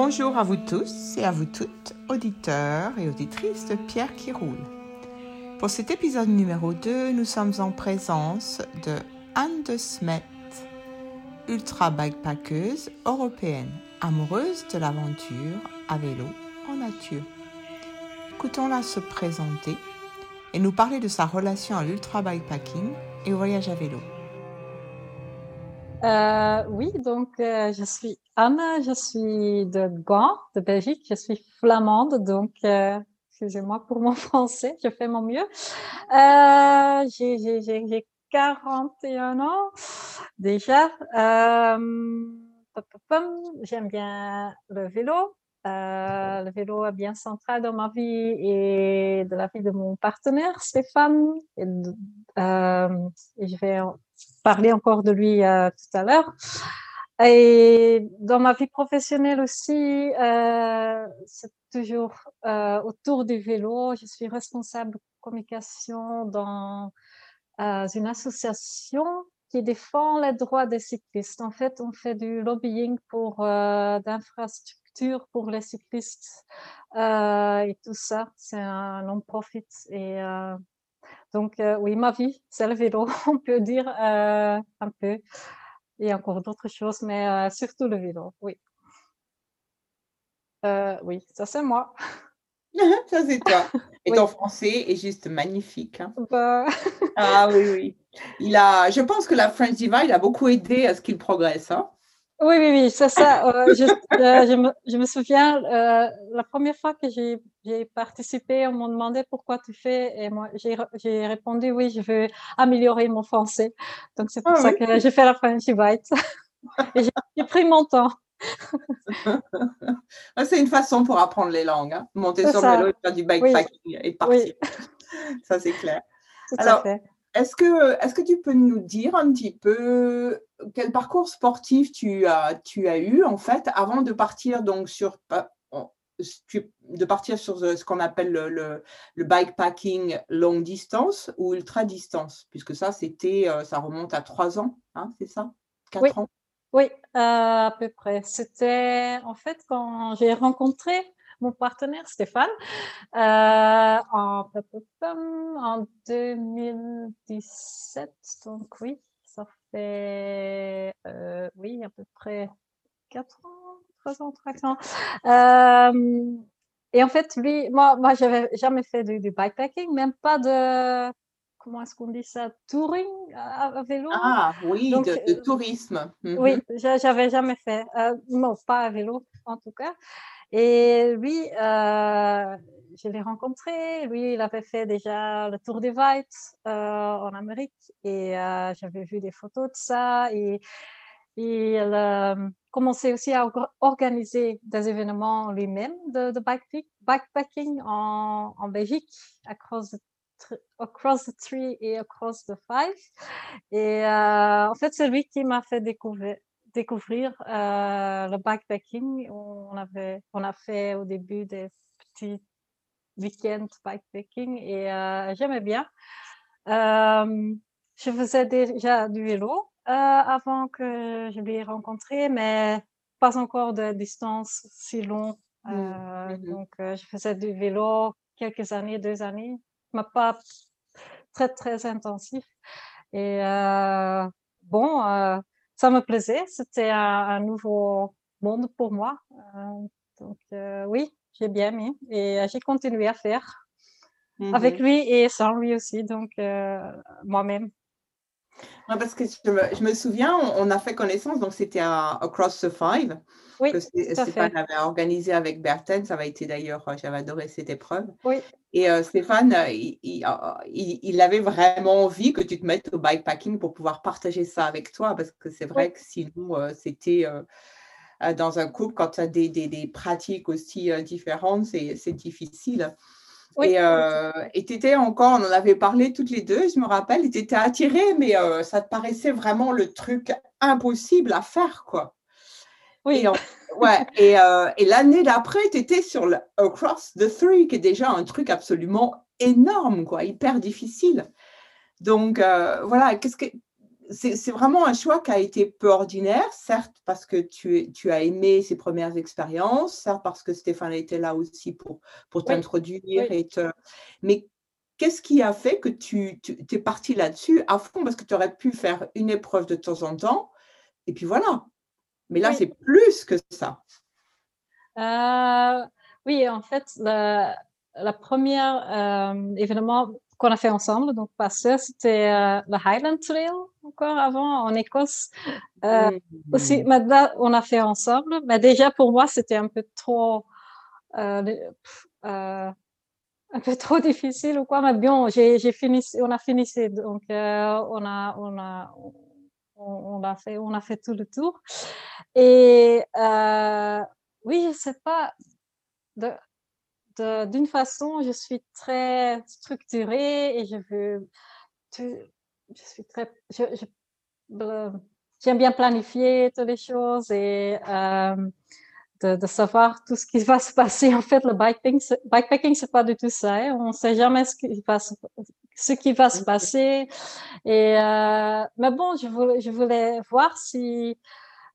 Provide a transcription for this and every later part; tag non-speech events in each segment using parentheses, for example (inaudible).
Bonjour à vous tous et à vous toutes, auditeurs et auditrices de Pierre qui roule. Pour cet épisode numéro 2, nous sommes en présence de Anne de Smet, ultra bikepackeuse européenne, amoureuse de l'aventure à vélo en nature. Écoutons-la se présenter et nous parler de sa relation à l'ultra bikepacking et au voyage à vélo. Euh, oui, donc euh, je suis Anne, je suis de Gand, de Belgique, je suis flamande, donc euh, excusez-moi pour mon (laughs) français, je fais mon mieux. Euh, j'ai 41 ans déjà. J'aime bien le vélo. le vélo est bien central dans ma vie et de la vie de mon partenaire Stéphane. Je vais parler encore de lui euh, tout à l'heure. Et dans ma vie professionnelle aussi, euh, c'est toujours euh, autour du vélo. Je suis responsable de communication dans une association qui défend les droits des cyclistes. En fait, on fait du lobbying pour d'infrastructures pour les cyclistes et tout ça. C'est un non-profit et donc, euh, oui, ma vie, c'est le vélo, (laughs) on peut dire euh, un peu. Et encore d'autres choses, mais euh, surtout le vélo, oui. oui, ça c'est moi. (laughs) ça c'est toi. (laughs) Et ton français est juste magnifique. Hein. Bah. (laughs) ah oui, oui. Il a, je pense que la French Divide a beaucoup aidé à ce qu'il progresse. Hein. Oui, oui, oui, c'est ça. Euh, je, euh, je, me, je, me, souviens, euh, la première fois que j'ai participé, on m'a demandé pourquoi tu fais, et moi, j'ai répondu oui, je veux améliorer mon français. Donc, c'est pour ah ça que j'ai fait la French Bite. (laughs) et j'ai pris mon temps. (laughs) c'est une façon pour apprendre les langues. Hein. Monter sur le vélo et faire du bikepacking et partir. (laughs) Ça, c'est clair. Tout Alors, à fait. Est-ce que, est que tu peux nous dire un petit peu quel parcours sportif tu as, tu as eu en fait avant de partir donc sur de partir sur ce qu'on appelle le, le, bikepacking longue distance ou ultra distance, puisque ça, c'était, euh, ça remonte à trois ans, hein, c'est ça? Quatre ans? Oui, à peu près. C'était en fait quand j'ai rencontré mon partenaire Stéphane euh, en, en 2017. Donc oui, ça fait euh, oui à peu près 4 ans, 3 ans, 3 ans. Euh, et en fait, lui, moi, moi j'avais jamais fait du, bikepacking, même pas de comment est-ce qu'on dit ça, touring à, vélo. Ah oui, de, tourisme. Oui, mhm. j'avais jamais fait. non, pas à vélo en tout cas. Et lui, euh, je l'ai rencontré. Lui, il avait fait déjà le Tour des Whites euh, en Amérique et euh, j'avais vu des photos de ça. Et, il commençait aussi à organiser des événements lui-même de, bikepacking en, Belgique, across the, across the Tree et across the five. Et en fait, c'est lui qui m'a fait découvrir, découvrir euh, le bikepacking. On, avait, on a fait au début des petits week-ends bikepacking et euh, j'aimais bien. Euh, je faisais déjà du vélo avant que je l'ai rencontré, mais pas encore de distance si longue. Mmh, mmh donc, je faisais du vélo quelques années, deux années, mais pas très, très intensif. Et bon, ça me plaisait. C'était un, nouveau monde pour moi. Euh, donc euh, oui, j'ai bien aimé et euh, j'ai continué à faire avec mmh lui et sans lui aussi, donc moi-même. Parce que je me, souviens, on, a fait connaissance, donc c'était à Across the Five. Oui, que Stéphane avait organisé avec Berthen. Ça avait été d'ailleurs, j'avais adoré cette épreuve. Oui. Et Stéphane, il, il, avait vraiment envie que tu te mettes au bikepacking pour pouvoir partager ça avec toi, parce que c'est vrai que sinon, c'était dans un couple, quand tu as des, des, des, pratiques aussi différentes, c'est difficile. Oui. Et tu étais encore, on en avait parlé toutes les deux, je me rappelle, et tu étais attirée, mais ça te paraissait vraiment le truc impossible à faire, quoi. Oui. Et, ouais, et, et l'année d'après, tu étais sur le Across the Three, qui est déjà un truc absolument énorme, quoi, hyper difficile. Donc, voilà, qu'est-ce que c'est vraiment un choix qui a été peu ordinaire, certes parce que tu, tu as aimé ces premières expériences, certes parce que Stéphane était là aussi pour, pour t'introduire. et te... Mais qu'est-ce qui a fait que tu, tu es parti là-dessus à fond Parce que tu aurais pu faire une épreuve de temps en temps, et puis voilà. Mais là, c'est plus que ça. Euh, oui, en fait, la, la première euh, événement qu'on a fait ensemble, donc passé, c'était euh, le Highland Trail encore avant en Écosse. Euh, mmh. Aussi, maintenant, on a fait ensemble, mais déjà pour moi, c'était un peu trop, un peu (laughs) trop difficile ou quoi. Mais bien, j'ai fini, on a fini, donc on a, on a, on, a fait, on a fait tout le tour. Et oui, je sais pas. De, d'une façon, je suis très structurée et je veux. Je suis très. J'aime bien planifier toutes les choses et de, savoir tout ce qui va se passer. En fait, le bikepacking, bikepacking c'est pas du tout ça. Hein. On ne sait jamais ce qui va se, ce qui va se passer. Et, mais bon, je voulais, je voulais voir si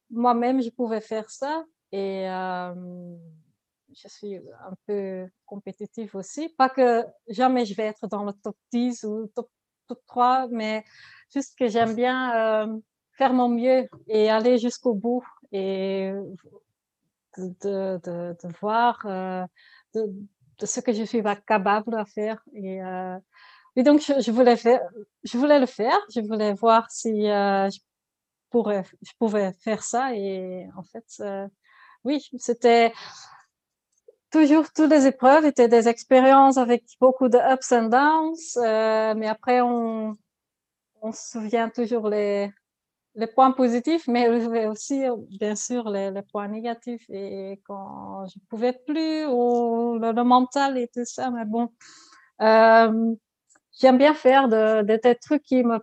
moi-même je pouvais faire ça. Et je suis un peu compétitive aussi. Pas que jamais je vais être dans le top 10 ou top, top 3, mais juste que j'aime bien euh, faire mon mieux et aller jusqu'au bout et de, de, voir euh, de, ce que je suis capable de faire. Et, euh, donc, je, je, voulais faire, je voulais le faire. Je voulais voir si je, pourrais, je pouvais faire ça. Et en fait, oui, c'était toujours toutes les épreuves étaient des expériences avec beaucoup de ups and downs, euh, mais après on, on se souvient toujours les, les points positifs, mais aussi bien sûr les, les points négatifs et quand je pouvais plus ou le, mental et tout ça, mais bon, euh, j'aime bien faire de, des trucs qui me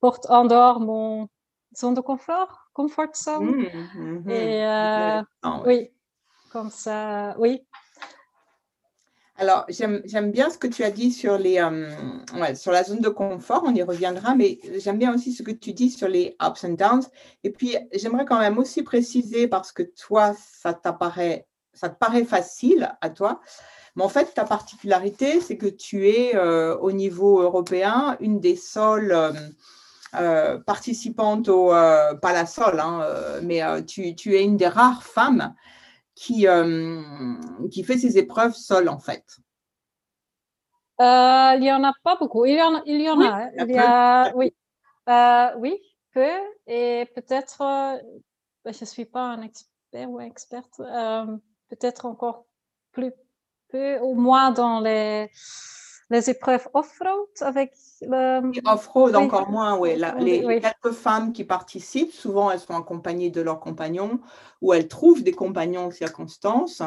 portent en dehors mon zone de confort, comfort zone. Mmh, mmh, et euh, oui, comme ça, oui. Alors, j'aime bien ce que tu as dit sur, les, euh, sur la zone de confort, on y reviendra, mais j'aime bien aussi ce que tu dis sur les ups and downs. Et puis, j'aimerais quand même aussi préciser, parce que toi, ça, t'apparaît, ça te paraît facile à toi, mais en fait, ta particularité, c'est que tu es euh, au niveau européen une des seules euh, participantes au, pas la seule, hein, mais tu, tu, es une des rares femmes qui, euh, qui fait ses épreuves seule, en fait euh, Il n'y en a pas beaucoup. Il y en, il y en a. Hein. Il y a, oui. Euh, oui, peu. Et peut-être, ben, je ne suis pas un expert ou experte, peut-être encore plus peu, au moins dans les les épreuves off-road avec le... Off-road, encore moins, oui. les quelques femmes qui participent, souvent, elles sont accompagnées de leurs compagnons ou elles trouvent des compagnons en circonstances.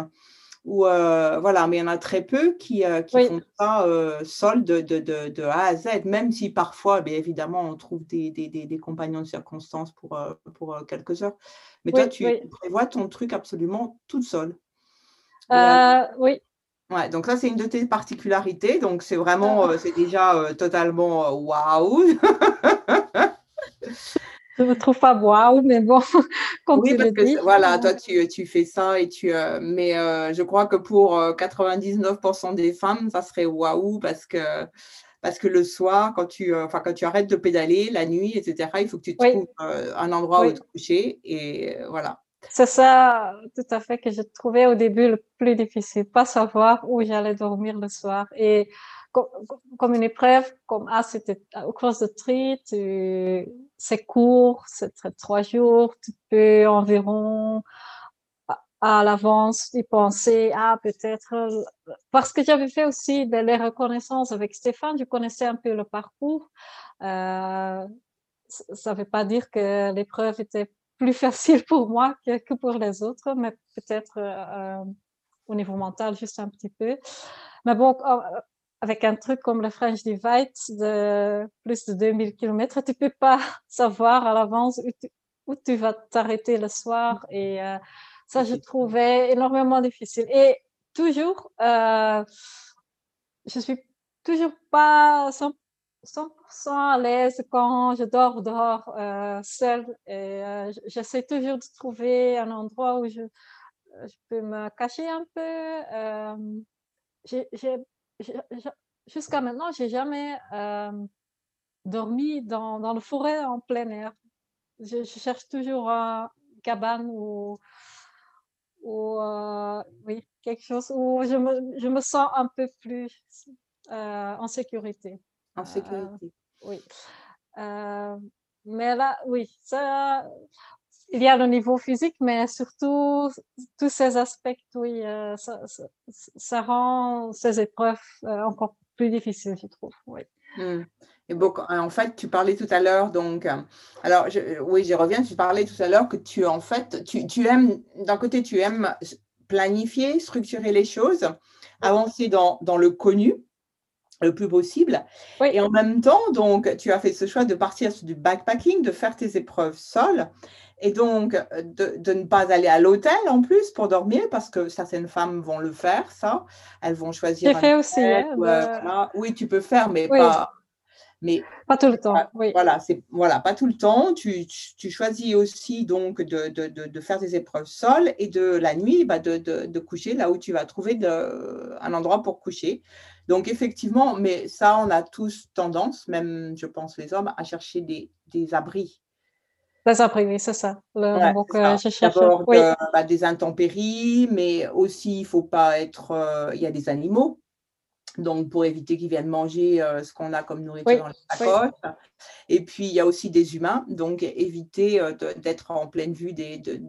Ou, euh, voilà, mais il y en a très peu qui, euh, qui font ça euh, seul de, de, de, de, A à Z, même si parfois, bien évidemment, on trouve des, des, des, compagnons de circonstances pour, pour quelques heures. Mais toi, tu prévois ton truc absolument toute seule. oui, Ouais, donc ça, c'est une de tes particularités. Donc, c'est vraiment, euh, c'est déjà euh, totalement euh, waouh. je ne trouve pas waouh, mais bon, (laughs) quand oui, parce que, voilà, toi, tu, tu, fais ça et tu. mais je crois que pour 99% des femmes, ça serait waouh parce que parce que le soir, quand tu, quand tu arrêtes de pédaler, la nuit, etc., il faut que tu trouves un endroit où te coucher. Et voilà. C'est ça, tout à fait, que je trouvais au début le plus difficile, pas savoir où j'allais dormir le soir. Et comme, une épreuve, comme ah, c'était au cross de tri, c'est court, c'est trois jours, tu peux environ à, l'avance y penser, ah, peut-être, parce que j'avais fait aussi des les reconnaissances avec Stéphane, je connaissais un peu le parcours. Euh, ça ne veut pas dire que l'épreuve était plus facile pour moi que, pour les autres, mais peut-être euh, euh, au niveau mental juste un petit peu. Mais bon, euh, avec un truc comme le French Divide de plus de 2000 km, tu peux pas (laughs) savoir à l'avance où, tu vas t'arrêter le soir. Et ça, je trouvais énormément difficile. Et toujours, je suis toujours pas 100% à l'aise quand je dors dehors euh, seule. Euh, j'essaie toujours de trouver un endroit où je, je peux me cacher un peu. Jusqu'à maintenant, j'ai jamais dormi dans, dans le forêt en plein air. Je, cherche toujours une cabane ou, ou oui, quelque chose où je me sens un peu plus en sécurité. En sécurité. oui. mais là, oui, ça, il y a le niveau physique, mais surtout tous ces aspects, oui, ça, ça, rend ces épreuves encore plus difficiles, je trouve. Oui. Mmh. Et bon, en fait, tu parlais tout à l'heure, donc, alors, je, oui, j'y reviens, tu parlais tout à l'heure que tu, en fait, tu, tu aimes, d'un côté, tu aimes planifier, structurer les choses, avancer dans, dans le connu, le plus possible. Et en même temps, donc, tu as fait ce choix de partir sur du backpacking, de faire tes épreuves seules et donc de, de ne pas aller à l'hôtel en plus pour dormir parce que certaines femmes vont le faire, ça. Elles vont choisir. J'ai fait aussi. Hein, euh, Oui, tu peux faire, mais pas. Mais, pas tout le temps. Oui. Voilà, c'est voilà, pas tout le temps. Tu, tu choisis aussi donc de, de, de, faire des épreuves seules et de la nuit, bah, de, coucher là où tu vas trouver un endroit pour coucher. Donc, effectivement, mais ça, on a tous tendance, même je pense les hommes, à chercher des, des abris. Des abris, oui, c'est ça. Euh, oui. Euh, bah, des intempéries, mais aussi, il faut pas être. Euh, il y a des animaux. Donc, pour éviter qu'ils viennent manger ce qu'on a comme nourriture dans les sacoches. Et puis, il y a aussi des humains. Donc, éviter d'être en pleine vue des, de,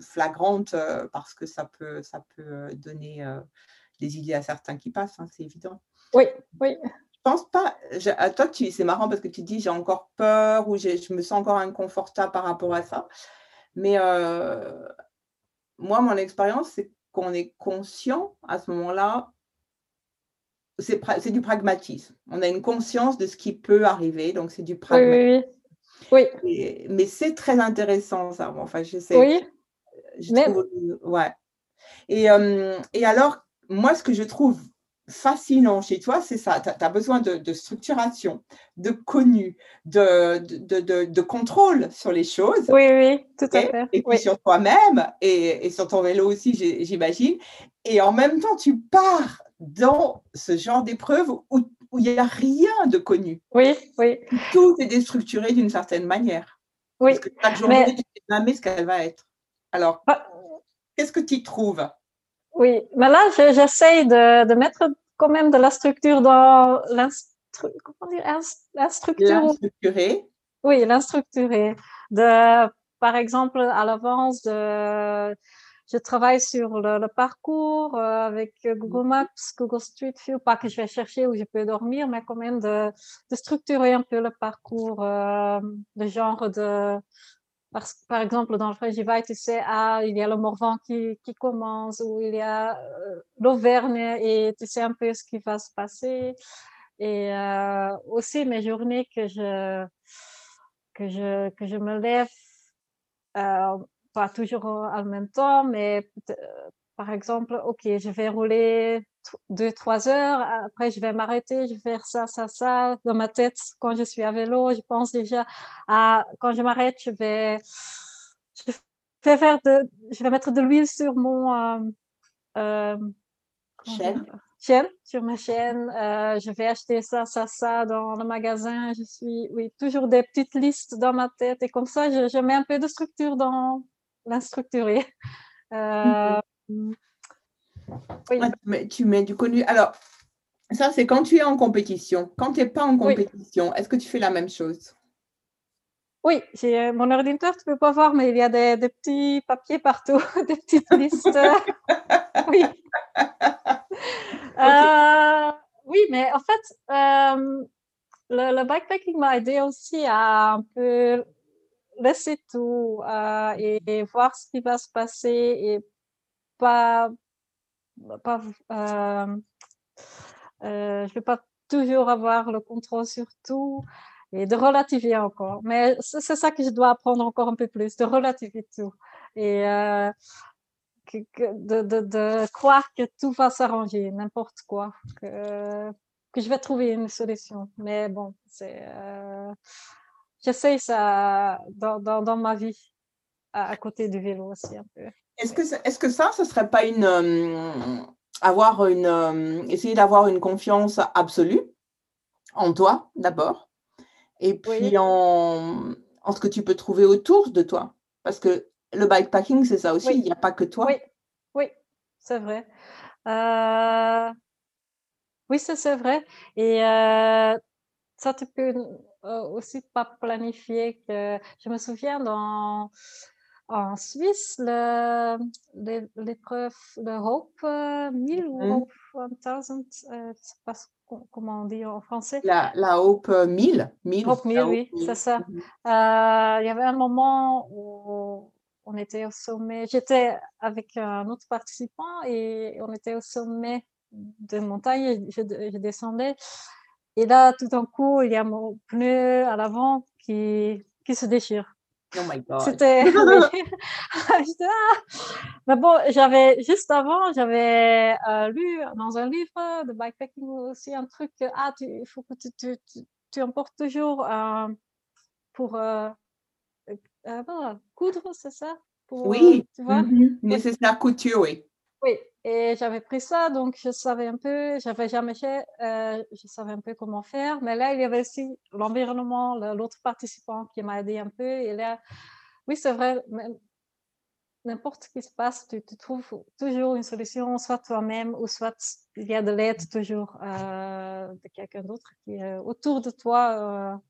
flagrantes parce que ça peut, ça peut donner des idées à certains qui passent, hein, c'est évident. Oui, oui. Je pense pas. à toi, tu, c'est marrant parce que tu dis j'ai encore peur ou je me sens encore inconfortable par rapport à ça. Mais euh, moi, mon expérience, c'est qu'on est conscient à ce moment-là. C'est, du pragmatisme. On a une conscience de ce qui peut arriver, donc c'est du pragmatisme. Oui, oui. mais c'est très intéressant, ça. Enfin, je sais. Oui. Je trouve, ouais. Et, euh, et alors, moi, ce que je trouve fascinant chez toi, c'est ça. Tu as, besoin de, structuration, de connu, de, de, contrôle sur les choses. Oui, oui, tout à fait. Et puis sur toi-même et, sur ton vélo aussi, j'imagine. Et en même temps, tu pars dans ce genre d'épreuve où il n'y a rien de connu. Oui, oui. Tout est déstructuré d'une certaine manière. Oui. Parce que chaque journée, tu ne sais jamais ce qu'elle va être. Alors, ah. qu'est-ce que tu trouves? Oui, mais là, j'essaye de, de, mettre quand même de la structure dans l'instructure. Oui, l'instructuré. De, par exemple, à l'avance, de, je travaille sur le, parcours euh, avec Google mhm. Maps, Google Street View, pas que je vais chercher où je peux dormir, mais quand même de, de structurer un peu le parcours, euh, le genre de parce, par exemple, dans le Frégivaille, tu sais, ah, il y a le Morvan qui, qui commence, ou il y a euh, l'Auvergne, et tu sais un peu ce qui va se passer. Et euh, aussi mes journées que je, que je, que je me lève, euh, pas toujours en même temps, mais par exemple, OK, je vais rouler deux, trois heures, après je vais m'arrêter, je vais faire ça, ça, ça. Dans ma tête, quand je suis à vélo, je pense déjà à, quand je m'arrête, je vais, je vais faire de, je vais mettre de l'huile sur mon, euh, euh, chaîne. chaîne, sur ma chaîne. Euh, je vais acheter ça, ça, ça dans le magasin. Je suis, oui, toujours des petites listes dans ma tête et comme ça, je, je mets un peu de structure dans l'instructuré. Euh, oui. mais tu mets du connu. Alors, ça, c'est quand tu es en compétition. Quand tu n'es pas en compétition, est-ce que tu fais la même chose? Oui, j'ai mon ordinateur, tu ne peux pas voir, mais il y a des, petits papiers partout, (laughs) des petites (laughs) listes. (laughs) oui. Euh, oui, mais en fait, euh, le, le, backpacking m'a aidé aussi à un peu laisser tout euh, et, voir ce qui va se passer et pas, pas euh, euh, vais pas toujours avoir le contrôle sur tout et de relativiser encore. Mais c'est ça que je dois apprendre encore un peu plus, de relativiser tout et euh, de, croire que tout va s'arranger, n'importe quoi. Que, je vais trouver une solution. Mais bon, c'est, euh, j'essaye ça dans, ma vie, à, côté du vélo aussi un peu. Est-ce que, est-ce que ça, ce serait pas une, euh, avoir une, euh, essayer d'avoir une confiance absolue en toi d'abord, et puis en, en, ce que tu peux trouver autour de toi, parce que le bikepacking, c'est ça aussi, il n'y a pas que toi. Oui, oui c'est vrai. Euh, oui, ça c'est vrai. Et ça, tu peux aussi pas planifier que. Je me souviens dans, en Suisse, l'épreuve de Hope 1000 ou mmh. Hope 1000, je ne sais pas comment on dit en français. La, la Hope 1000. 1000 Hope 1000, oui, c'est ça. Mmh. il y avait un moment où on était au sommet. J'étais avec un autre participant et on était au sommet de montagne. Je, je, descendais. Et là, tout d'un coup, il y a mon pneu à l'avant qui, qui se déchire. Oh my God. C'était. (laughs) (laughs) Mais bon, j'avais juste avant, j'avais euh, lu dans un livre de bikepacking aussi un truc que ah, il faut que tu, tu, tu, emportes toujours euh, pour euh, ah, coudre, c'est ça? Pour, Oui, tu vois? Mm-hmm. nécessaire couture, oui. Oui, et j'avais pris ça, donc je savais un peu, j'avais jamais fait, euh, je savais un peu comment faire, mais là, il y avait aussi l'environnement, l'autre participant qui m'a aidé un peu, et là, oui, c'est vrai, n'importe ce qui se passe, tu, trouves toujours une solution, soit toi-même, ou soit il y a de l'aide toujours euh, de quelqu'un d'autre qui est autour de toi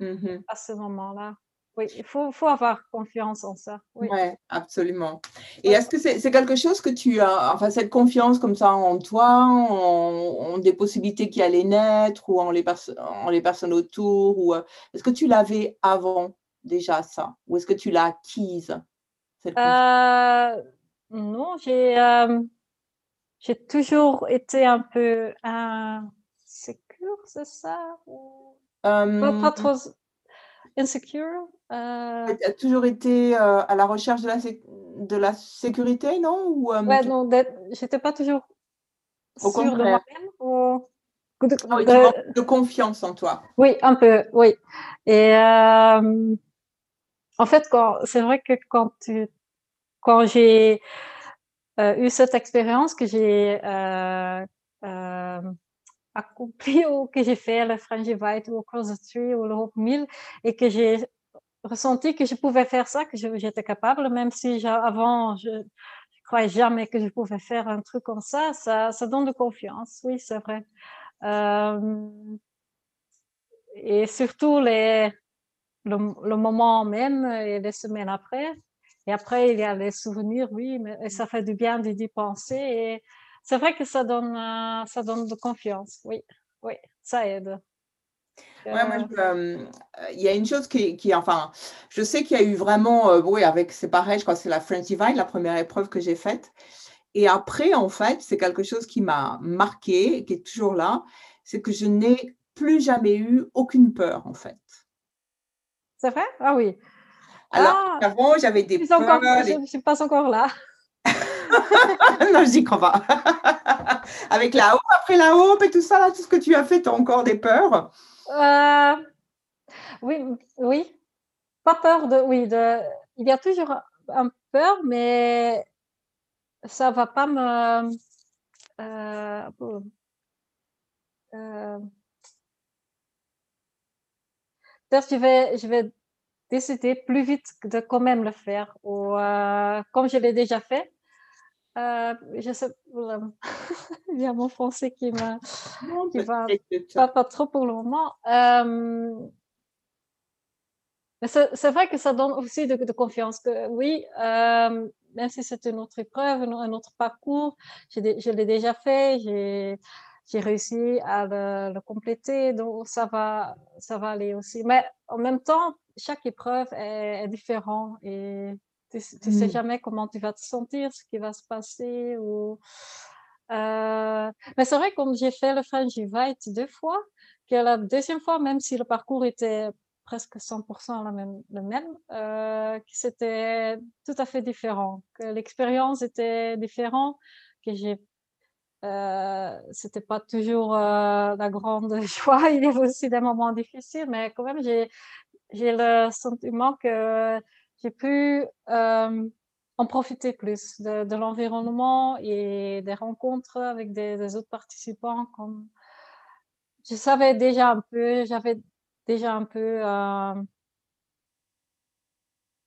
euh, mm-hmm. à ce moment-là. Oui, il faut, faut, avoir confiance en ça. Oui, ouais, absolument. Et est-ce que c'est quelque chose que tu as, enfin, cette confiance comme ça en toi, en, des possibilités qui allaient naître ou en les, en les personnes autour, ou euh, est-ce que tu l'avais avant déjà ça, ou est-ce que tu l'as acquise euh, Non, j'ai euh, toujours été un peu insécure, c'est ça pas, trop insecure euh... Tu as toujours été euh, à la recherche de la, de la sécurité, non? Ou, euh, Ouais, non, j'étais pas toujours au sûre de moi-même. Ou... De, de... de, confiance en toi. Oui, un peu, oui. Et euh, en fait, c'est vrai que quand, tu, quand j'ai eu cette expérience que j'ai accompli ou que j'ai fait le Frangivite ou le Cross the Tree ou le Hope 1000 et que j'ai ressenti que je pouvais faire ça, que j'étais capable, même si avant, je ne croyais jamais que je pouvais faire un truc comme ça, ça, donne de confiance, oui, c'est vrai. Euh, et surtout le, le, moment même et les semaines après. Et après, il y a les souvenirs, oui, mais ça fait du bien d'y penser. Et c'est vrai que ça donne, euh, ça donne de confiance, oui, oui, ça aide. Ouais, moi, euh, il y a une chose qui, qui enfin, je sais qu'il y a eu vraiment, euh, oui, avec, c'est pareil, je crois que c'est la French Divine, la première épreuve que j'ai faite. Et après, en fait, c'est quelque chose qui m'a marqué, qui est toujours là, c'est que je n'ai plus jamais eu aucune peur, en fait. C'est vrai? Ah oui. Alors, ah, avant, j'avais des peurs. je ne suis pas encore là. (laughs) (laughs) non, je n'y crois pas. (laughs) Avec la haute, après la haute et tout ça, là, tout ce que tu as fait, tu as encore des peurs? Euh, Oui, oui. Pas peur de. Oui, de, il y a toujours un peur, mais ça va pas me. Euh, euh, je vais, je vais décider plus vite de quand même le faire. Ou euh, comme je l'ai déjà fait, euh, je sais, (laughs) il y a mon français qui, va qui va pas, pas, trop pour le moment. Euh, mais c'est vrai que ça donne aussi de, de confiance. Que, oui, euh, même si c'est une autre épreuve, un autre parcours, je l'ai déjà fait, j'ai réussi à le, le, compléter, donc ça va, ça va aller aussi. Mais en même temps, chaque épreuve est, est différente et tu ne sais mmh. jamais comment tu vas te sentir, ce qui va se passer. Ou... Euh, mais c'est vrai, comme j'ai fait le Frangivite deux fois, que la deuxième fois, même si le parcours était presque 100% le même, le même euh, que c'était tout à fait différent, que l'expérience était différente, que j'ai euh, c'était pas toujours euh, la grande (laughs) joie. Il y avait aussi des moments difficiles, mais quand même, j'ai, j'ai le sentiment que j'ai pu euh, en profiter plus de, l'environnement et des rencontres avec des, autres participants. Comme je savais déjà un peu, j'avais déjà un peu,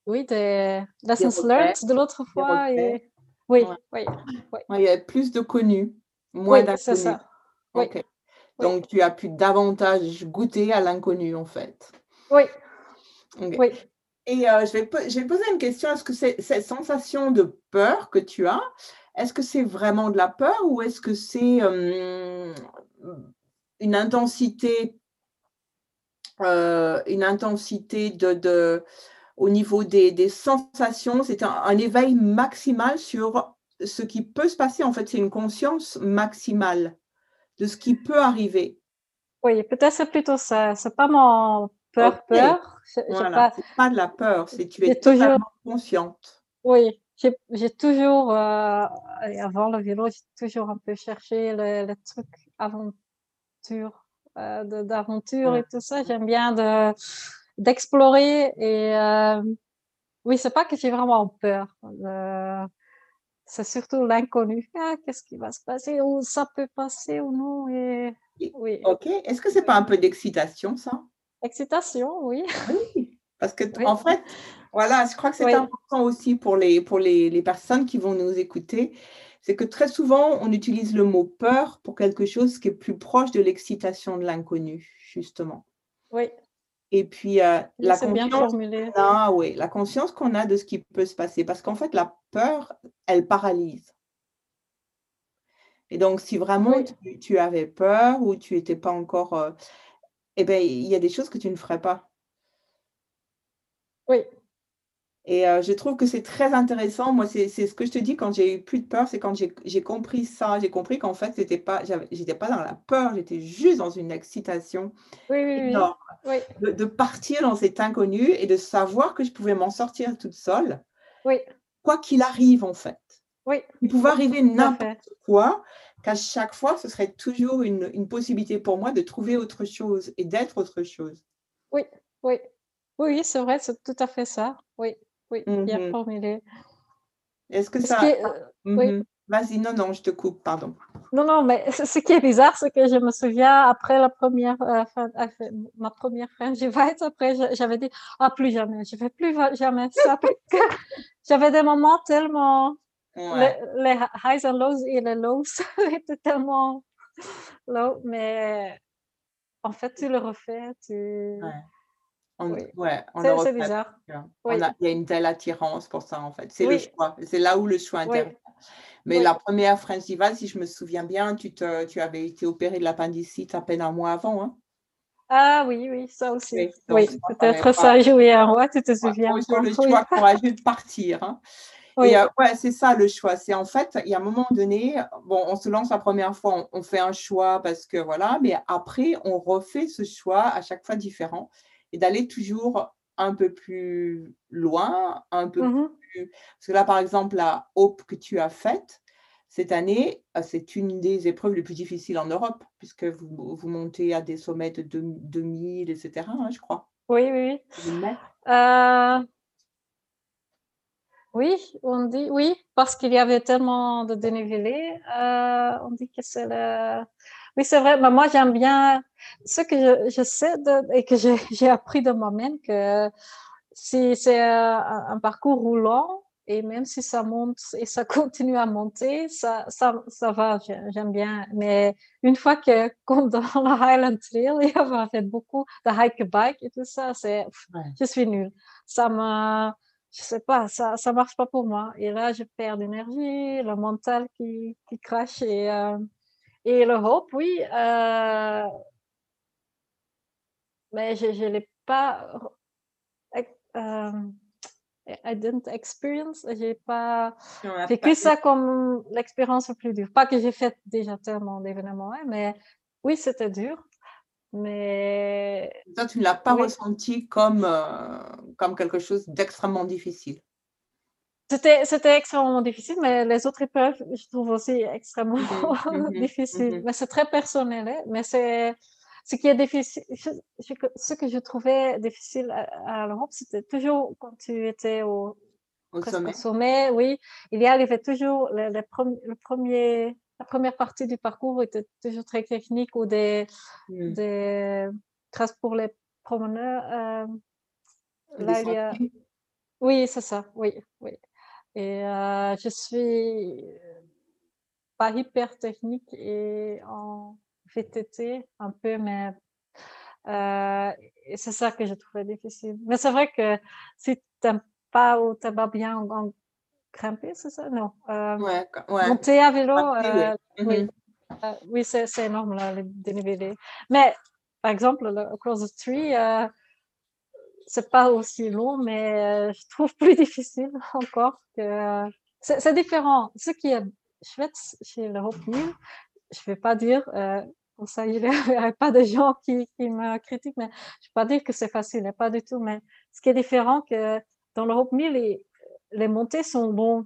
oui, des lessons learned de l'autre fois. Et... Oui, oui, oui. Il y a plus de connus. Moins oui, c'est ça. Donc, tu as pu davantage goûter à l'inconnu, en fait. Oui. Oui. Et euh, je, vais, je vais poser une question. Est-ce que cette sensation de peur que tu as, est-ce que c'est vraiment de la peur ou est-ce que c'est euh, une intensité, euh, une intensité de, de, au niveau des, des sensations, c'est un, un, éveil maximal sur ce qui peut se passer, en fait, c'est une conscience maximale de ce qui peut arriver. Oui, peut-être c'est plutôt ça. C'est pas mon peur, peur. Voilà, pas... pas de la peur, c'est tu es toujours... consciente. Oui, j'ai toujours, euh, avant le vélo, j'ai toujours un peu cherché le, le truc aventure, euh, d'aventure et tout ça. J'aime bien de d'explorer et euh, oui, c'est pas que j'ai vraiment peur c'est surtout l'inconnu. Ah, qu'est-ce qui va se passer? Ou ça peut passer ou non? Et... Oui. Ok. Est-ce que c'est pas un peu d'excitation, ça? Excitation, oui. Oui. Parce que, en fait, voilà, je crois que c'est important aussi pour, les, pour les, les, personnes qui vont nous écouter. C'est que très souvent, on utilise le mot peur pour quelque chose qui est plus proche de l'excitation de l'inconnu, justement. Oui. Et puis, euh, la, conscience a, oui, la conscience qu'on a de ce qui peut se passer. Parce qu'en fait, la peur, elle paralyse. Et donc, si vraiment tu, avais peur ou tu n'étais pas encore... Euh, eh bien, il y a des choses que tu ne ferais pas. Oui, et euh, je trouve que c'est très intéressant. Moi, c'est ce que je te dis quand j'ai eu plus de peur, c'est quand j'ai compris ça. J'ai compris qu'en fait, c'était pas, j'étais pas dans la peur, j'étais juste dans une excitation oui, oui, oui. De, partir dans cet inconnu et de savoir que je pouvais m'en sortir toute seule. Oui. Quoi qu'il arrive, en fait. Oui. Il pouvait arriver n'importe quoi, qu'à chaque fois, ce serait toujours une, une possibilité pour moi de trouver autre chose et d'être autre chose. Oui, oui. Oui, c'est vrai, c'est tout à fait ça. Oui. Oui, bien mmh formulé. Est-ce que ça... Euh, mmh Vas-y, non, non, je te coupe, pardon. Non, non, mais ce qui est bizarre, c'est que je me souviens, après la première, euh, euh, ma première être après, j'avais dit, ah, plus jamais, je ne vais plus jamais ça, parce que (laughs) j'avais des moments tellement, les, highs and lows et les lows (laughs) étaient tellement low, mais en fait, tu le refais, tu... On, ouais, c'est bizarre. il y a une telle attirance pour ça, en fait. C'est le choix. C'est là où le choix intervient. Mais la première French si je me souviens bien, tu, te, tu avais été opéré de l'appendicite à peine un mois avant. Hein? Ah oui, oui, ça aussi. Oui, peut-être ça a joué un roi, tu te souviens. le choix (laughs) courageux de partir. Hein. Oui. Et, euh, ouais, c'est ça le choix. C'est en fait, il y a un moment donné, bon, on se lance la première fois, on, on, fait un choix parce que voilà, mais après, on refait ce choix à chaque fois différent et d'aller toujours un peu plus loin, un peu mmh plus. Parce que là, par exemple, la Hope que tu as faite cette année, euh, c'est une des épreuves les plus difficiles en Europe, puisque vous, vous montez à des sommets de 2000, etc., hein, je crois. Oui, oui. Euh... Oui, on dit oui, parce qu'il y avait tellement de dénivelé. Euh, on dit que c'est le oui, c'est vrai. Mais moi, j'aime bien ce que je, je sais de, et que j'ai (laughs) appris de moi-même que si c'est un, parcours roulant et même si ça monte (laughs) et ça continue à monter, ça, ça, ça va, j'aime bien. Mais une fois que, (laughs) comme dans la Highland Trail, il y avait beaucoup de hike-bike et tout ça, c'est, je suis nulle. Ça me, je sais pas, ça, ça marche pas pour moi. Et là, je perds d'énergie, le mental qui, qui crache et, euh, et le Hope, oui, euh, mais je ne l'ai pas. Euh, I didn't experience, j'ai pas vécu ça comme l'expérience la plus dure. Pas que j'ai fait déjà tellement d'événements, hein, mais oui, c'était dur. Mais. Toi, tu ne l'as pas ressenti comme, euh, comme quelque chose d'extrêmement difficile. C'était, c'était extrêmement difficile, mais les autres épreuves, je trouve aussi extrêmement mmh (laughs) mmh difficiles. Mais c'est très personnel, hein, mais c'est ce qui est difficile, ce que je trouvais difficile à, l'Europe, c'était toujours quand tu étais au, sommet. oui. Il y avait toujours le, premier, la première partie du parcours était toujours très technique ou des, des traces pour les promeneurs. Euh, oui, c'est ça, oui, oui. Et euh, je suis pas hyper technique et en VTT un peu, mais euh, c'est ça que je trouvais difficile. Mais c'est vrai que si tu n'aimes pas ou tu pas bien en, grimper, c'est ça? Non. Euh, ouais, Monter à vélo, oui, mmh oui c'est énorme, là, les dénivelés. Mais par exemple, le Cross the Tree, c'est pas aussi long, mais je trouve plus (laughs) difficile encore que. C'est différent. Ce qui est chouette chez l'Europe 1000, je vais pas dire, euh, ça, il n'y (laughs) a pas de gens qui, qui, me critiquent, mais je vais pas dire que c'est facile, pas du tout. Mais ce qui est différent, que dans l'Europe 1000, les, montées sont bons.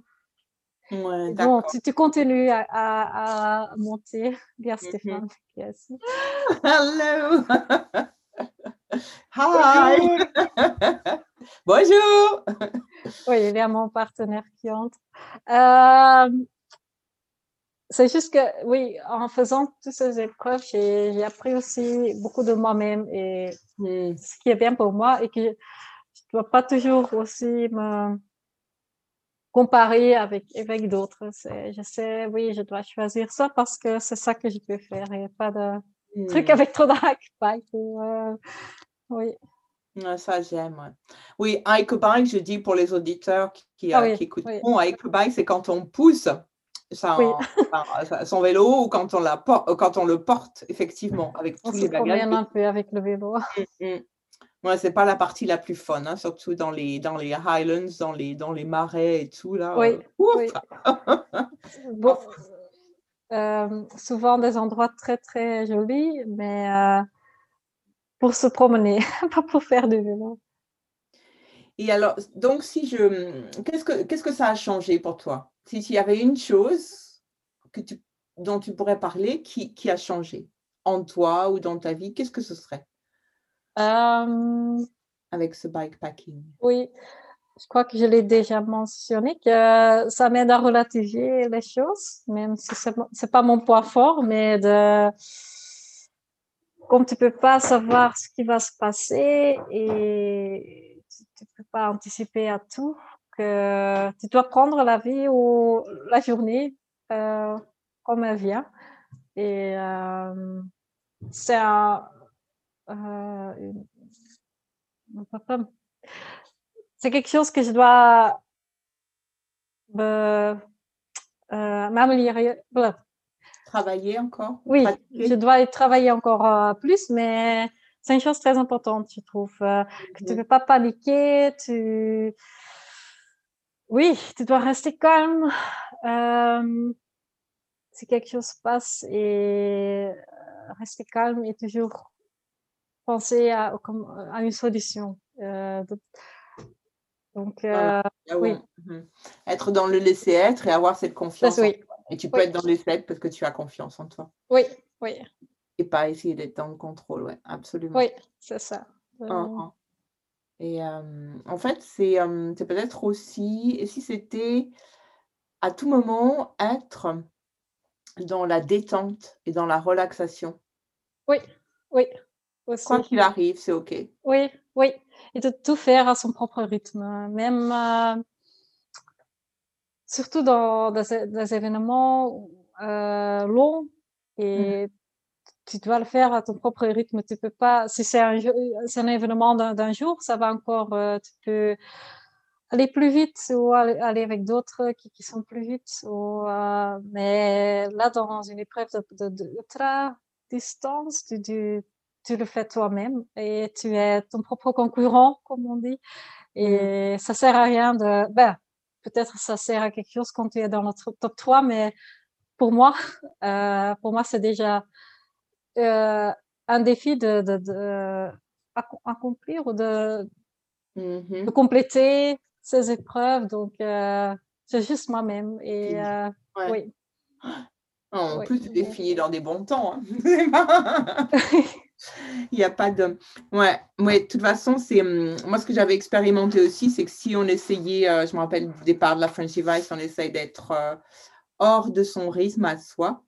Ouais, bon, tu, tu, continues à, à, monter. (laughs) Bien, mmh Stéphane, (laughs) Hello! (laughs) Hi! Bonjour! oui, il y a mon partenaire qui entre. Euh, c'est juste que, oui, en faisant toutes ces épreuves, j'ai appris aussi beaucoup de moi-même et ce qui est bien pour moi et que je ne dois pas toujours aussi me comparer avec, avec d'autres. Je sais, oui, je dois choisir ça parce que c'est ça que je peux faire et pas de truc hmm. avec trop de euh, oui. Ça, j'aime. Oui, hike bike, je dis pour les auditeurs qui, ah euh, qui écoutent, hike bike, c'est quand on pousse ça, (laughs) son vélo ou quand on, la quand on le porte, effectivement, avec tous les bagages. On un peu avec le vélo. Mmh, mmh. c'est pas la partie la plus fun, hein, surtout dans les, dans les Highlands, dans les, dans les marais et tout. Là. Oui. (laughs) bon, euh, souvent des endroits très, très jolis, mais euh, pour se promener, (laughs) pas pour faire du vélo. Et alors, donc, si je. Qu'est-ce que, qu'est-ce que ça a changé pour toi? S'il y avait une chose que tu, dont tu pourrais parler qui, qui, a changé en toi ou dans ta vie, qu'est-ce que ce serait? Euh, Avec ce bikepacking Oui, je crois que je l'ai déjà mentionné, que ça m'aide à relativiser les choses, même si ce n'est pas mon point fort, mais de, comme tu ne peux pas savoir ce qui va se passer et tu ne peux pas anticiper à tout, que tu dois prendre la vie ou la journée euh, comme elle vient. Et euh, c'est un, euh, c'est quelque chose que je dois euh, m'améliorer. Travailler encore Oui, je dois travailler encore euh, plus, mais c'est une chose très importante, je trouve. Euh, que tu ne peux pas paniquer, tu. Oui, tu dois rester calme. si quelque chose passe et rester calme et toujours penser à, à une solution. Donc, euh, ah oui. Mmh être dans le laisser être et avoir cette confiance. oui. Et tu peux être dans le laisser être parce que tu as confiance en toi. Oui, oui. Et pas essayer d'être dans le contrôle, oui, absolument. Oui, c'est ça. Hein, hein. Et en fait, c'est peut-être aussi, et si c'était à tout moment être dans la détente et dans la relaxation? Oui, oui. Quoi qu'il arrive, c'est OK. Oui, oui et de tout faire à son propre rythme. Même euh, surtout dans des, événements euh, longs et mmh. tu dois le faire à ton propre rythme. Tu peux pas, si c'est un, un, événement d'un jour, ça va encore, euh, tu peux aller plus vite ou aller, avec d'autres qui, qui, sont plus vite. Ou, mais là, dans une épreuve d'ultra distance, tu, tu, tu le fais toi-même et tu es ton propre concurrent, comme on dit. Et ça sert à rien de. Ben, peut-être ça sert à quelque chose quand tu es dans le top 3, mais pour moi, (laughs) euh, pour moi, c'est déjà euh, un défi de, de, de accomplir ou de, mmh de compléter ces épreuves, donc c'est juste moi-même. Et oui. En plus, tu es dans des bons temps. Hein. (laughs) (laughs) Il n'y a pas de. Ouais, ouais, de toute façon, c'est hum, moi ce que j'avais expérimenté aussi, c'est que si on essayait, euh, je me rappelle du départ de la French Vice, on essaye d'être euh, hors de son rythme à soi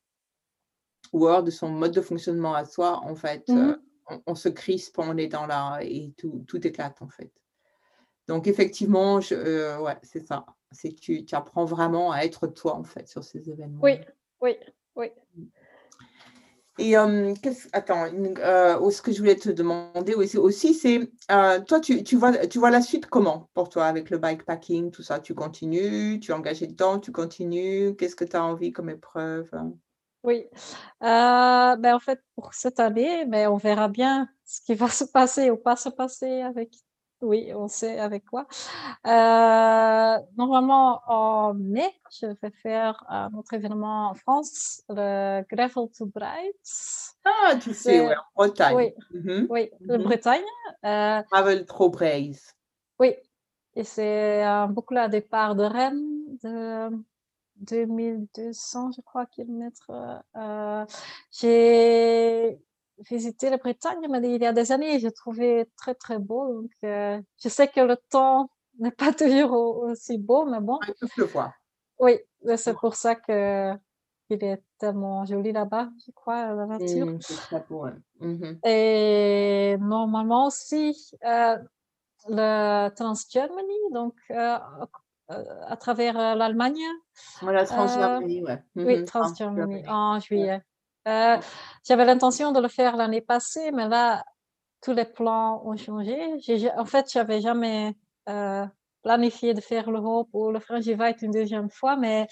ou hors de son mode de fonctionnement à soi, en fait, euh, mmh on, se crispe, on est dans la. et tout, tout éclate, en fait. Donc, effectivement, je, ouais, c'est ça. C'est que tu, tu, apprends vraiment à être toi, en fait, sur ces événements. Oui, oui. Et euh, attends, euh, ce que je voulais te demander aussi, c'est, euh, toi, tu, vois, tu vois la suite comment pour toi avec le bikepacking, tout ça? Tu continues, tu es engagé dedans, tu continues? Qu'est-ce que tu as envie comme épreuve Oui, ben, en fait, pour cette année, mais ben, on verra bien ce qui va se passer ou pas se passer avec oui, on sait avec quoi. Euh, normalement, en mai, je vais faire un autre événement en France, le Gravel to Bright. Ah, tu sais, ouais, en Bretagne. Oui, oui le mhm. Bretagne. Euh, Gravel to Braise. Oui, et c'est un boucle à départ de Rennes de 2200, je crois, kilomètres. Euh, j'ai visité la Bretagne, mais il y a des années, j'ai trouvé très très beau. Donc, euh, je sais que le temps n'est pas (laughs) toujours aussi beau, mais bon. Oui, c'est pour ça que il est tellement joli là-bas, je crois, la nature. Mmh, mmh Et normalement aussi, euh, le Trans-Germany, donc euh, à travers l'Allemagne. Voilà, Trans-Germany, ouais. oui. Mmh Trans-Germany, en juillet. Euh, j'avais l'intention de le faire l'année passée, mais là, tous les plans ont changé. En fait, j'avais jamais euh, planifié de faire l'Europe ou le Frangivite une deuxième fois, mais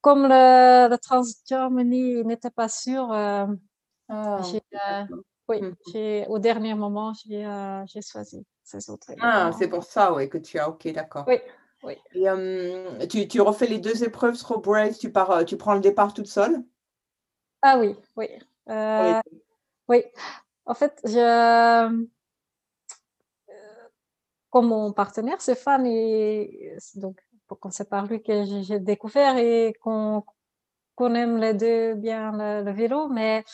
comme le, le Trans-Germany n'était pas sûr, euh, ah, oui, mmh. au dernier moment, j'ai choisi ces autres. Ah, c'est pour ça, oui, que tu as, ok, d'accord. Oui. Oui. Et, tu, tu, refais les deux épreuves sur tu, pars, tu prends le départ toute seule? Ah oui, oui. Euh, oui. En fait, je, euh, comme mon partenaire, Stéphane, et donc qu'on c'est par lui que j'ai découvert et qu'on aime les deux bien le, vélo, mais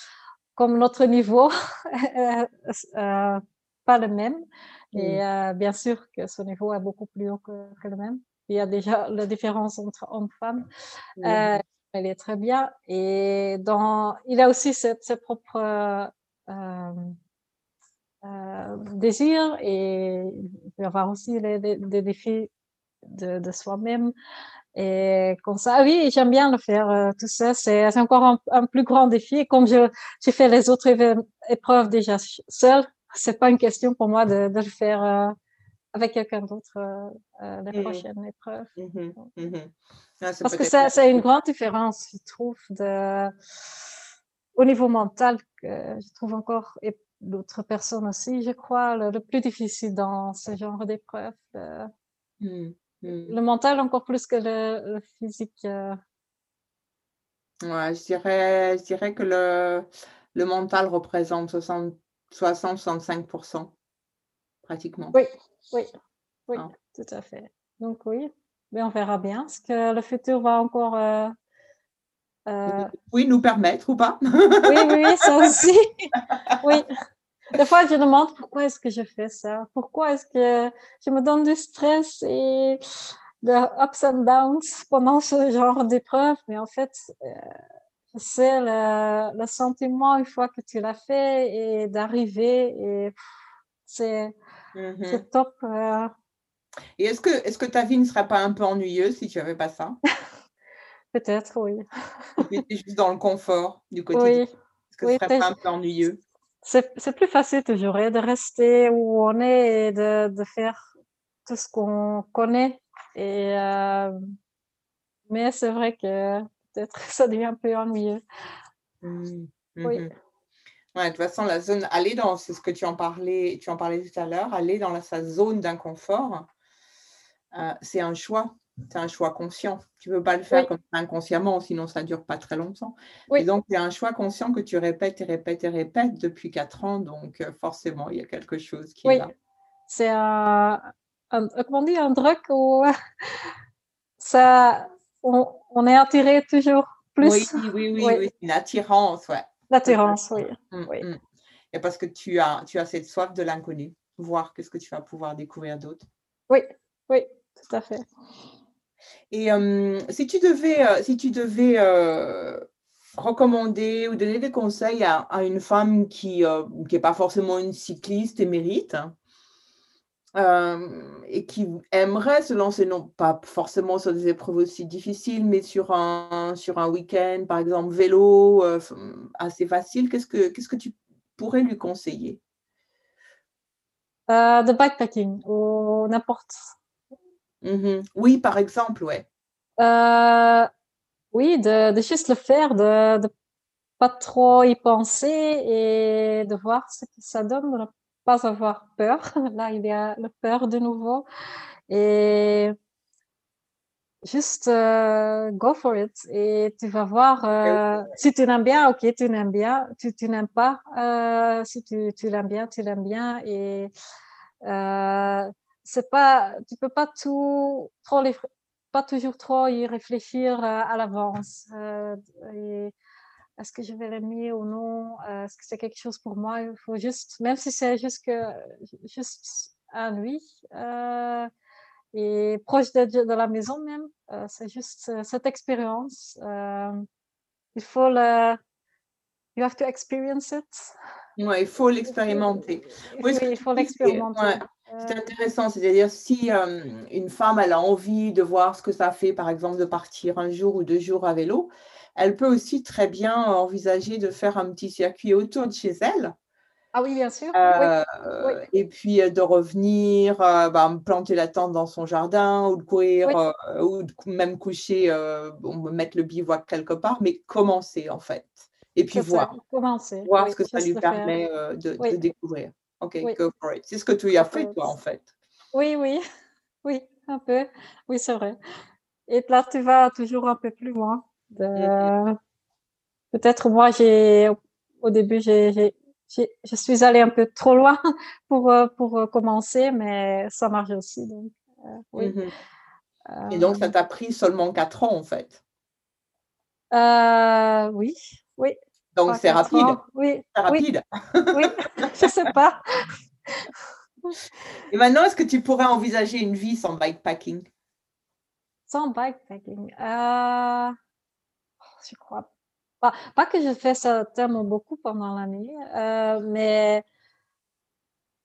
comme notre niveau (laughs) euh, pas le même, et bien sûr que ce niveau est beaucoup plus haut que, le même. Il y a déjà la différence entre hommes-femmes. Elle est très bien. Et dans, il a aussi ses, propres euh, euh, désirs et il peut avoir aussi des défis de, soi-même. Et comme ça, oui, j'aime bien le faire euh, tout ça. C'est encore un, plus grand défi. Comme j'ai fait les autres épreuves déjà seule, c'est pas une question pour moi de le faire avec quelqu'un d'autre euh, euh, la mmh prochaine épreuve. Mmh mmh Parce que c'est une grande différence, je trouve, de, au niveau mental, que je trouve encore, et d'autres personnes aussi, je crois, le, plus difficile dans ce genre d'épreuve. Euh, le mental encore plus que le, physique. Ouais, je dirais, je dirais que le, le mental représente 60-65% pratiquement. Oui, oui, oui, ah. tout à fait. Donc oui, mais on verra bien ce que le futur va encore. Euh, euh oui, nous permettre ou pas. (laughs) oui, oui, ça aussi. oui. Des fois, je demande pourquoi est-ce que je fais ça? Pourquoi est-ce que je me donne du stress et de ups and downs pendant ce genre d'épreuve? Mais en fait, euh, c'est le, le, sentiment une fois que tu l'as fait et d'arriver et c'est Mmh c'est top. Euh. Et est-ce que, est que ta vie ne serait pas un peu ennuyeuse si tu n'avais pas ça? (laughs) Peut-être, oui. Tu étais juste dans le confort du (laughs) quotidien? Est-ce que ce serait pas un peu ennuyeux? C'est plus facile toujours hein, de rester où on est et de, de faire tout ce qu'on connaît. Et, euh, mais c'est vrai que peut-être (laughs) ça devient un peu ennuyeux. Mmh. Oui. De toute façon, la zone, aller dans, c'est ce que tu en parlais, tu en parlais tout à l'heure, aller dans sa zone d'inconfort, euh, c'est un choix. C'est un choix conscient. Tu ne peux pas le faire comme inconsciemment, sinon ça ne dure pas très longtemps. Et donc, c'est un choix conscient que tu répètes et répètes et répètes depuis quatre ans. Donc, euh, forcément, il y a quelque chose qui est là. C'est un, un, comment on dit, un truc où (laughs) ça, on, est attiré toujours plus? Oui, oui, oui, oui. une attirance, ouais. L'attirance, oui. Mm, oui. Mm. Et parce que tu as, tu as cette soif de l'inconnu, voir qu'est-ce que tu vas pouvoir découvrir d'autre. Oui, oui, tout à fait. Et si tu devais, euh, si tu devais euh, recommander ou donner des conseils à, une femme qui n'est pas forcément une cycliste émérite, euh, et qui aimerait se lancer, non pas forcément sur des épreuves aussi difficiles, mais sur un, sur un week-end, par exemple vélo, euh, assez facile, qu'est-ce que, qu'est-ce que tu pourrais lui conseiller? Euh, De bikepacking ou n'importe. Mmh oui, par exemple, ouais. oui, de, de, juste le faire, de, de pas trop y penser et de voir ce que ça donne, pas avoir peur. (laughs) Là, il y a la peur de nouveau. Et juste euh, go for it. Et tu vas voir euh, si tu l'aimes bien, ok, tu l'aimes bien. Tu, tu n'aimes pas, euh, si tu, tu l'aimes bien, tu l'aimes bien. Et c'est pas, tu peux pas tout trop pas toujours trop y réfléchir à l'avance. et est-ce que je vais l'aimer ou non? Euh, Est-ce que c'est quelque chose pour moi? Il faut juste, même si c'est juste, que, juste à lui euh, et proche de, de, la maison même, euh, c'est juste cette expérience. il faut le. You have to experience it. Ouais, il faut l'expérimenter. Oui, il faut l'expérimenter. C'est intéressant, c'est-à-dire si une femme elle a envie de voir ce que ça fait, par exemple, de partir un jour ou deux jours à vélo, elle peut aussi très bien envisager de faire un petit circuit autour de chez elle. Ah oui, bien sûr. Euh, et puis euh, de revenir, euh, bah, planter la tente dans son jardin ou de courir ou même coucher, mettre le bivouac quelque part, mais commencer en fait. Et puis voir. commencer. Voir ce que ça lui permet de, découvrir. Ok, go for it. C'est ce que tu as fait, toi, en fait. Oui, oui. (laughs) Oui, un peu. Oui, c'est vrai. Et là, tu vas toujours un peu plus loin. Peut-être moi, j'ai au début, j'ai, je suis allée un peu trop loin (laughs) pour, euh, pour euh, commencer, mais ça marche aussi. Donc, euh, oui. Mmh Et donc, ça t'a pris seulement quatre ans, en fait? Oui, oui. Donc, c'est rapide. Oui. C'est rapide. Oui, je sais pas. Et maintenant, est-ce que tu pourrais envisager une vie sans bikepacking? Sans bikepacking je crois pas. Que je fais ça tellement beaucoup pendant l'année, euh, mais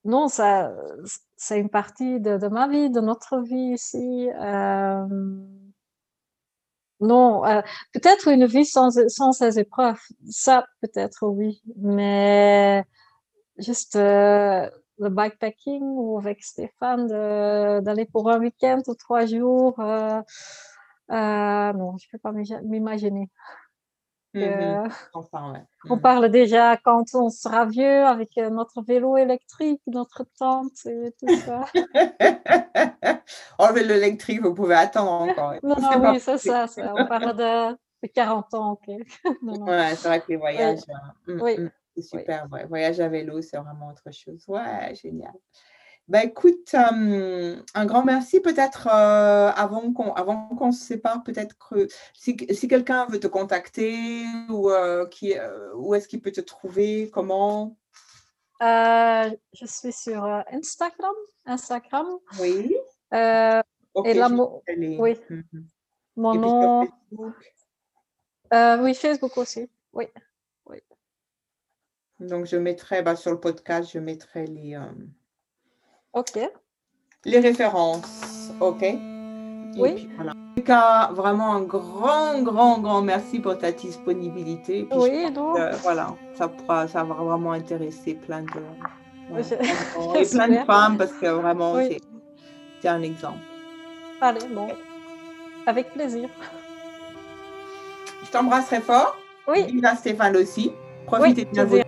non, ça, c'est une partie de, ma vie, de notre vie ici. Euh, non, euh, peut-être une vie sans, sans ces épreuves, ça peut-être oui, mais juste le bikepacking ou avec Stéphane d'aller pour un week-end ou trois jours. Euh, non, je ne peux pas m'imaginer. Mmh on mmh. parle déjà quand on sera vieux avec euh, notre vélo électrique, notre tente et tout ça. (laughs) oh, le vélo électrique, vous pouvez attendre (laughs) encore. non, non, oui, c'est ça, On parle de, 40 ans. ok. (laughs) Ouais, c'est vrai que les voyages, euh, mmh, oui. c'est super. Voyage à vélo, c'est vraiment autre chose. Ouais, génial. Bah, écoute, un grand merci. Peut-être avant qu'on avant qu'on se sépare, peut-être que si, si quelqu'un veut te contacter ou qui, où est-ce qu'il peut te trouver, comment? Je suis sur Instagram. Instagram. Oui. et là, oui. Mmh Mon nom. Facebook. oui, Facebook aussi. Oui. oui. Donc, je mettrai bah, sur le podcast, je mettrai les. Ok. Les références, ok. oui. voilà. En tout cas, vraiment un grand, grand, grand merci pour ta disponibilité. oui, donc. voilà, ça, pourra, ça va vraiment intéresser plein de, (laughs) et plein de femmes parce que vraiment, c'est un exemple. Allez, bon. Avec plaisir. Je t'embrasserai fort. Oui. Vive Stéphane aussi. Profitez bien de